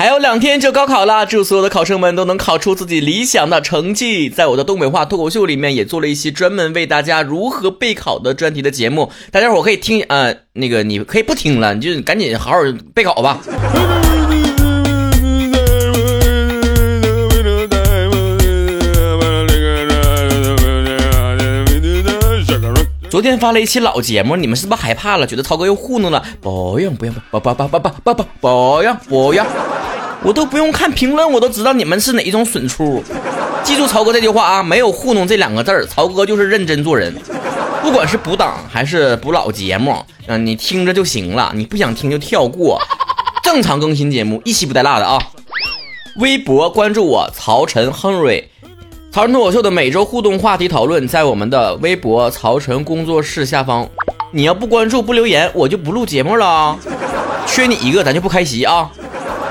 还有两天就高考了，祝所有的考生们都能考出自己理想的成绩。在我的东北话脱口秀里面，也做了一期专门为大家如何备考的专题的节目，大家伙可以听。呃，那个你可以不听了，你就赶紧好好备考吧。昨天发了一期老节目，你们是不是害怕了？觉得涛哥又糊弄了？不用不用不不不不不不不不用不用。我都不用看评论，我都知道你们是哪一种损出。记住曹哥这句话啊，没有糊弄这两个字儿，曹哥就是认真做人。不管是补档还是补老节目，嗯，你听着就行了，你不想听就跳过。正常更新节目，一期不带落的啊。微博关注我曹晨亨瑞，曹晨脱口秀的每周互动话题讨论在我们的微博曹晨工作室下方。你要不关注不留言，我就不录节目了。缺你一个，咱就不开席啊。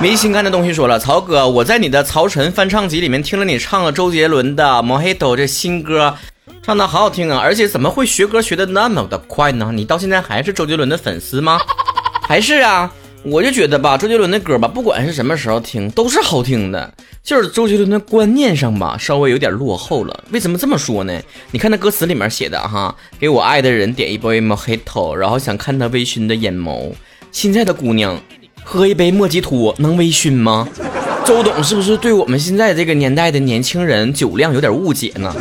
没心肝的东西说了，曹哥，我在你的曹晨翻唱集里面听了你唱了周杰伦的《Mojito》这新歌，唱的好好听啊！而且怎么会学歌学的那么的快呢？你到现在还是周杰伦的粉丝吗？还是啊？我就觉得吧，周杰伦的歌吧，不管是什么时候听都是好听的，就是周杰伦的观念上吧，稍微有点落后了。为什么这么说呢？你看他歌词里面写的哈，给我爱的人点一杯 Mojito，然后想看他微醺的眼眸。现在的姑娘。喝一杯莫吉托能微醺吗？周董是不是对我们现在这个年代的年轻人酒量有点误解呢？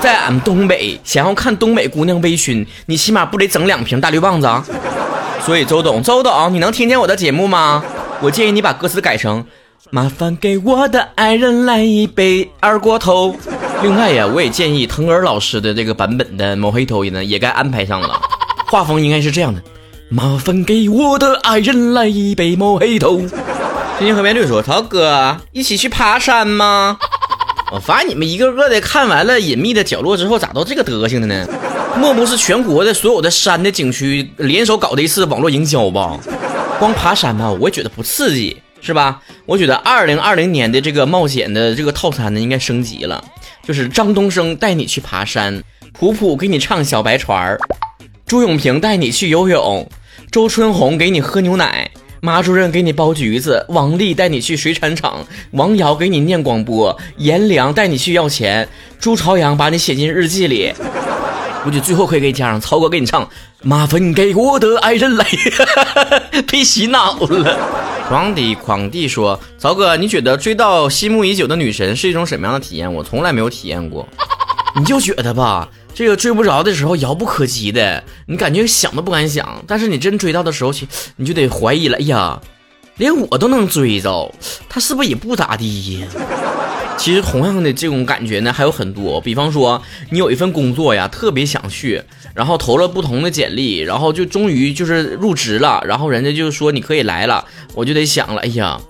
在俺们东北，想要看东北姑娘微醺，你起码不得整两瓶大绿棒子啊？所以周董，周董，你能听见我的节目吗？我建议你把歌词改成：麻烦给我的爱人来一杯二锅头。另外呀，我也建议腾格尔老师的这个版本的某黑头呢，也该安排上了。画风应该是这样的。麻烦给我的爱人来一杯莫黑头。最近河边绿说：“涛哥，一起去爬山吗？”我发现你们一个个的看完了《隐秘的角落》之后，咋都这个德行的呢？莫不是全国的所有的山的景区联手搞的一次网络营销吧？光爬山吧，我也觉得不刺激，是吧？我觉得二零二零年的这个冒险的这个套餐呢，应该升级了，就是张东升带你去爬山，普普给你唱小白船儿，朱永平带你去游泳。周春红给你喝牛奶，马主任给你剥橘子，王丽带你去水产厂，王瑶给你念广播，颜良带你去要钱，朱朝阳把你写进日记里。估计最后可以给你加上曹哥给你唱，麻烦给我的爱人来，被洗脑了。狂迪狂迪说，曹哥，你觉得追到心目已久的女神是一种什么样的体验？我从来没有体验过。你就觉得吧。这个追不着的时候遥不可及的，你感觉想都不敢想。但是你真追到的时候，你就得怀疑了。哎呀，连我都能追着，他是不是也不咋地呀？其实同样的这种感觉呢还有很多。比方说，你有一份工作呀，特别想去，然后投了不同的简历，然后就终于就是入职了，然后人家就说你可以来了，我就得想了。哎呀，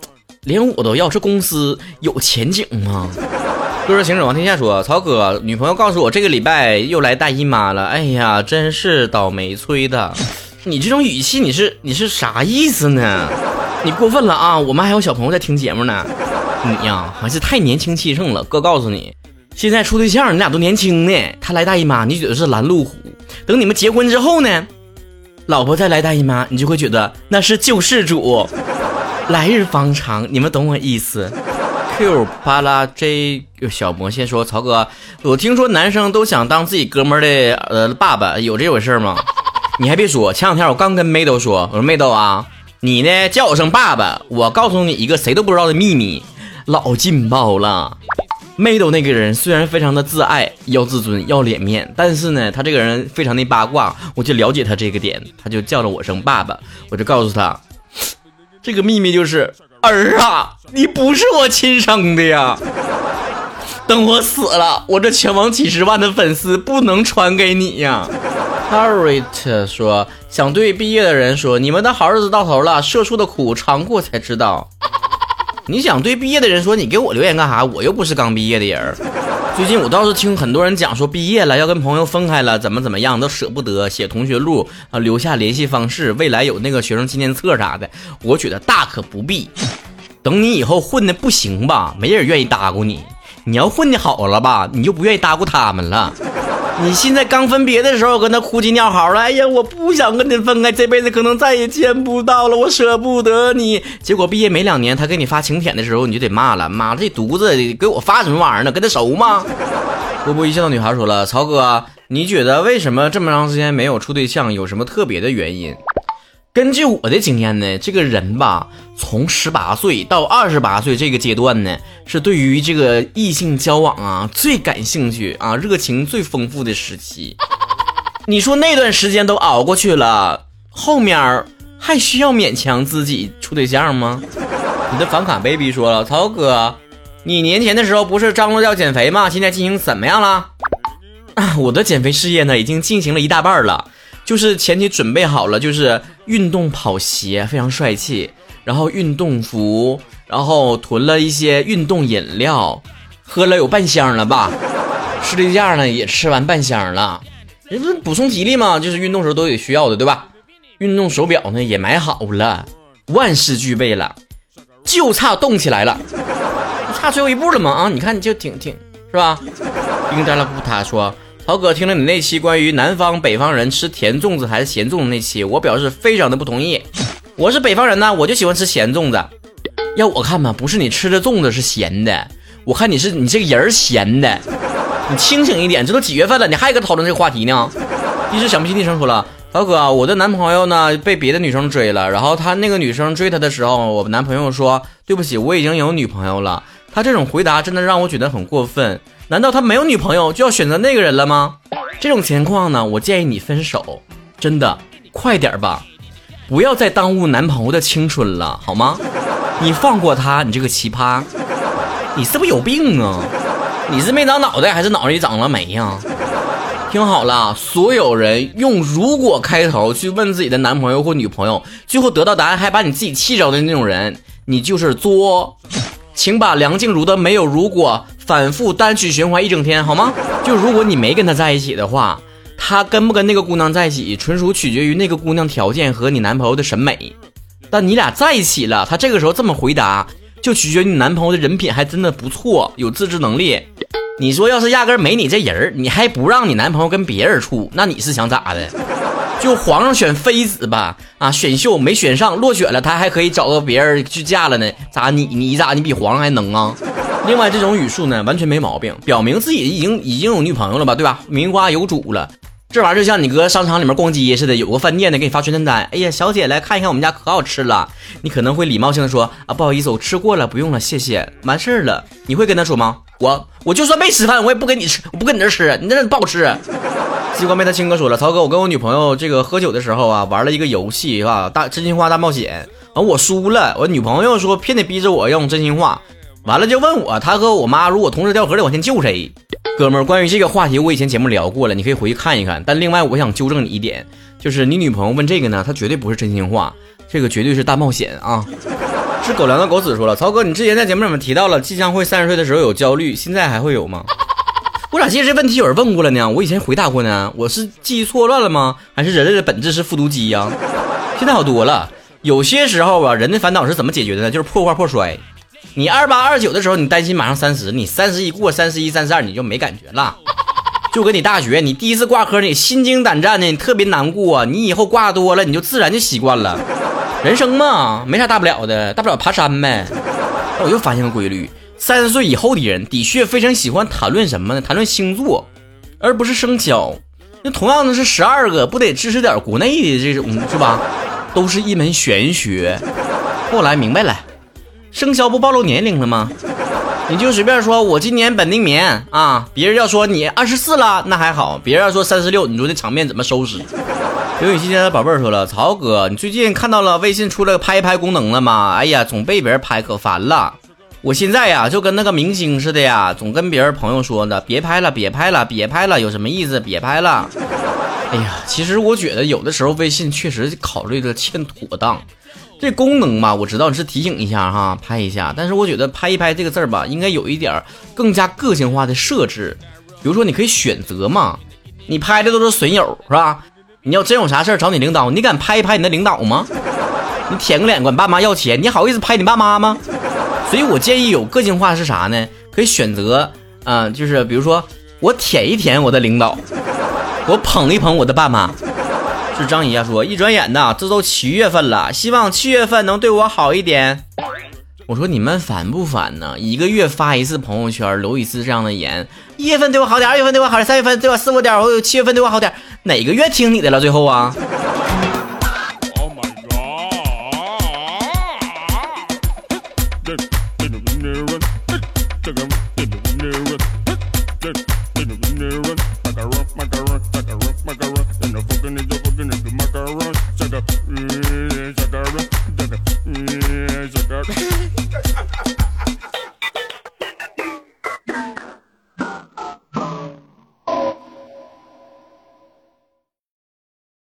连我都要，这公司有前景吗？都市行者王天下说：“曹哥，女朋友告诉我这个礼拜又来大姨妈了。哎呀，真是倒霉催的！你这种语气，你是你是啥意思呢？你过分了啊！我们还有小朋友在听节目呢。你呀，还是太年轻气盛了。哥告诉你，现在处对象，你俩都年轻呢。他来大姨妈，你觉得是拦路虎；等你们结婚之后呢，老婆再来大姨妈，你就会觉得那是救世主。来日方长，你们懂我意思。” Q 巴拉 J 小魔仙说：“曹哥，我听说男生都想当自己哥们儿的呃爸爸，有这回事吗？你还别说，前两天我刚跟妹豆说，我说妹豆啊，你呢叫我声爸爸，我告诉你一个谁都不知道的秘密，老劲爆了。妹豆那个人虽然非常的自爱，要自尊，要脸面，但是呢，他这个人非常的八卦，我就了解他这个点，他就叫了我声爸爸，我就告诉他，这个秘密就是。”儿啊，你不是我亲生的呀！等我死了，我这全网几十万的粉丝不能传给你呀。Harriet 说：“想对毕业的人说，你们的好日子到头了，社畜的苦尝过才知道。”你想对毕业的人说，你给我留言干啥？我又不是刚毕业的人。最近我倒是听很多人讲说，毕业了要跟朋友分开了，怎么怎么样都舍不得，写同学录啊，留下联系方式，未来有那个学生纪念册啥的。我觉得大可不必。等你以后混的不行吧，没人愿意搭咕你；你要混的好了吧，你就不愿意搭咕他们了。你现在刚分别的时候跟他哭鸡尿嚎了，哎呀，我不想跟你分开，这辈子可能再也见不到了，我舍不得你。结果毕业没两年，他给你发请帖的时候，你就得骂了，妈这犊子给我发什么玩意儿呢？跟他熟吗？波波一笑的女孩说了，曹哥，你觉得为什么这么长时间没有处对象？有什么特别的原因？根据我的经验呢，这个人吧，从十八岁到二十八岁这个阶段呢，是对于这个异性交往啊最感兴趣啊，热情最丰富的时期。你说那段时间都熬过去了，后面还需要勉强自己处对象吗？你的房卡 baby 说了，曹哥，你年前的时候不是张罗要减肥吗？现在进行怎么样了？我的减肥事业呢，已经进行了一大半了。就是前期准备好了，就是运动跑鞋，非常帅气，然后运动服，然后囤了一些运动饮料，喝了有半箱了吧，士力架呢也吃完半箱了，人不是补充体力嘛？就是运动时候都得需要的，对吧？运动手表呢也买好了，万事俱备了，就差动起来了，差最后一步了吗？啊，你看你就挺挺是吧？冰扎拉布塔说。曹哥听了你那期关于南方北方人吃甜粽子还是咸粽子那期，我表示非常的不同意。我是北方人呢，我就喜欢吃咸粽子。要我看吧，不是你吃的粽子是咸的，我看你是你这个人咸的。你清醒一点，这都几月份了，你还搁讨论这个话题呢？一直想不起昵称说了，曹哥，我的男朋友呢被别的女生追了，然后他那个女生追他的时候，我男朋友说对不起，我已经有女朋友了。他这种回答真的让我觉得很过分。难道他没有女朋友就要选择那个人了吗？这种情况呢，我建议你分手，真的快点吧，不要再耽误男朋友的青春了，好吗？你放过他，你这个奇葩，你是不是有病啊？你是没长脑袋还是脑袋里长了霉呀？听好了，所有人用“如果”开头去问自己的男朋友或女朋友，最后得到答案还把你自己气着的那种人，你就是作。请把梁静茹的《没有如果》反复单曲循环一整天，好吗？就如果你没跟他在一起的话，他跟不跟那个姑娘在一起，纯属取决于那个姑娘条件和你男朋友的审美。但你俩在一起了，他这个时候这么回答，就取决于你男朋友的人品还真的不错，有自制能力。你说要是压根没你这人儿你还不让你男朋友跟别人处，那你是想咋的？就皇上选妃子吧，啊，选秀没选上，落选了，他还可以找个别人去嫁了呢。咋你你咋你比皇上还能啊？另外这种语速呢，完全没毛病，表明自己已经已经有女朋友了吧，对吧？名花有主了。这玩意儿就像你搁商场里面逛街似的，有个饭店的给你发宣传单，哎呀，小姐来看一看我们家可好吃了。你可能会礼貌性的说啊，不好意思，我吃过了，不用了，谢谢，完事儿了。你会跟他说吗？我我就算没吃饭，我也不跟你吃，我不跟你这吃，你这不好吃。西瓜妹他亲哥说了，曹哥，我跟我女朋友这个喝酒的时候啊，玩了一个游戏啊？大真心话大冒险，完我输了，我女朋友说偏得逼着我用真心话，完了就问我，他和我妈如果同时掉河里，我先救谁？哥们儿，关于这个话题，我以前节目聊过了，你可以回去看一看。但另外，我想纠正你一点，就是你女朋友问这个呢，她绝对不是真心话，这个绝对是大冒险啊！是狗粮的狗子说了，曹哥，你之前在节目里面提到了即将会三十岁的时候有焦虑，现在还会有吗？我咋记得这问题有人问过了呢？我以前回答过呢，我是记忆错乱了吗？还是人类的本质是复读机呀？现在好多了。有些时候啊，人的烦恼是怎么解决的呢？就是破罐破摔。你二八二九的时候，你担心马上三十，你三十一过，三十一、三十二你就没感觉了。就跟你大学，你第一次挂科，你心惊胆战的，你特别难过。你以后挂多了，你就自然就习惯了。人生嘛，没啥大不了的，大不了爬山呗。我又发现个规律。三十岁以后的人的确非常喜欢谈论什么呢？谈论星座，而不是生肖。那同样的是十二个，不得支持点国内的这种是吧？都是一门玄学。后来明白了，生肖不暴露年龄了吗？你就随便说，我今年本命年啊。别人要说你二十四了，那还好；别人要说三十六，你说这场面怎么收拾？刘雨欣家的宝贝儿说了，曹哥，你最近看到了微信出了个拍一拍功能了吗？哎呀，总被别人拍，可烦了。我现在呀，就跟那个明星似的呀，总跟别人朋友说呢，别拍了，别拍了，别拍了，有什么意思？别拍了。哎呀，其实我觉得有的时候微信确实考虑的欠妥当。这功能吧，我知道你是提醒一下哈，拍一下。但是我觉得拍一拍这个字儿吧，应该有一点更加个性化的设置。比如说，你可以选择嘛，你拍的都是损友是吧？你要真有啥事儿找你领导，你敢拍一拍你的领导吗？你舔个脸管爸妈要钱，你好意思拍你爸妈吗？所以我建议有个性化是啥呢？可以选择，啊，就是比如说我舔一舔我的领导，我捧一捧我的爸妈。是张姨呀说，一转眼呐，这都七月份了，希望七月份能对我好一点。我说你们烦不烦呢？一个月发一次朋友圈，留一次这样的言。一月份对我好点，二月份对我好点，三月份对我四五点，我有七月份对我好点，哪个月听你的了？最后啊。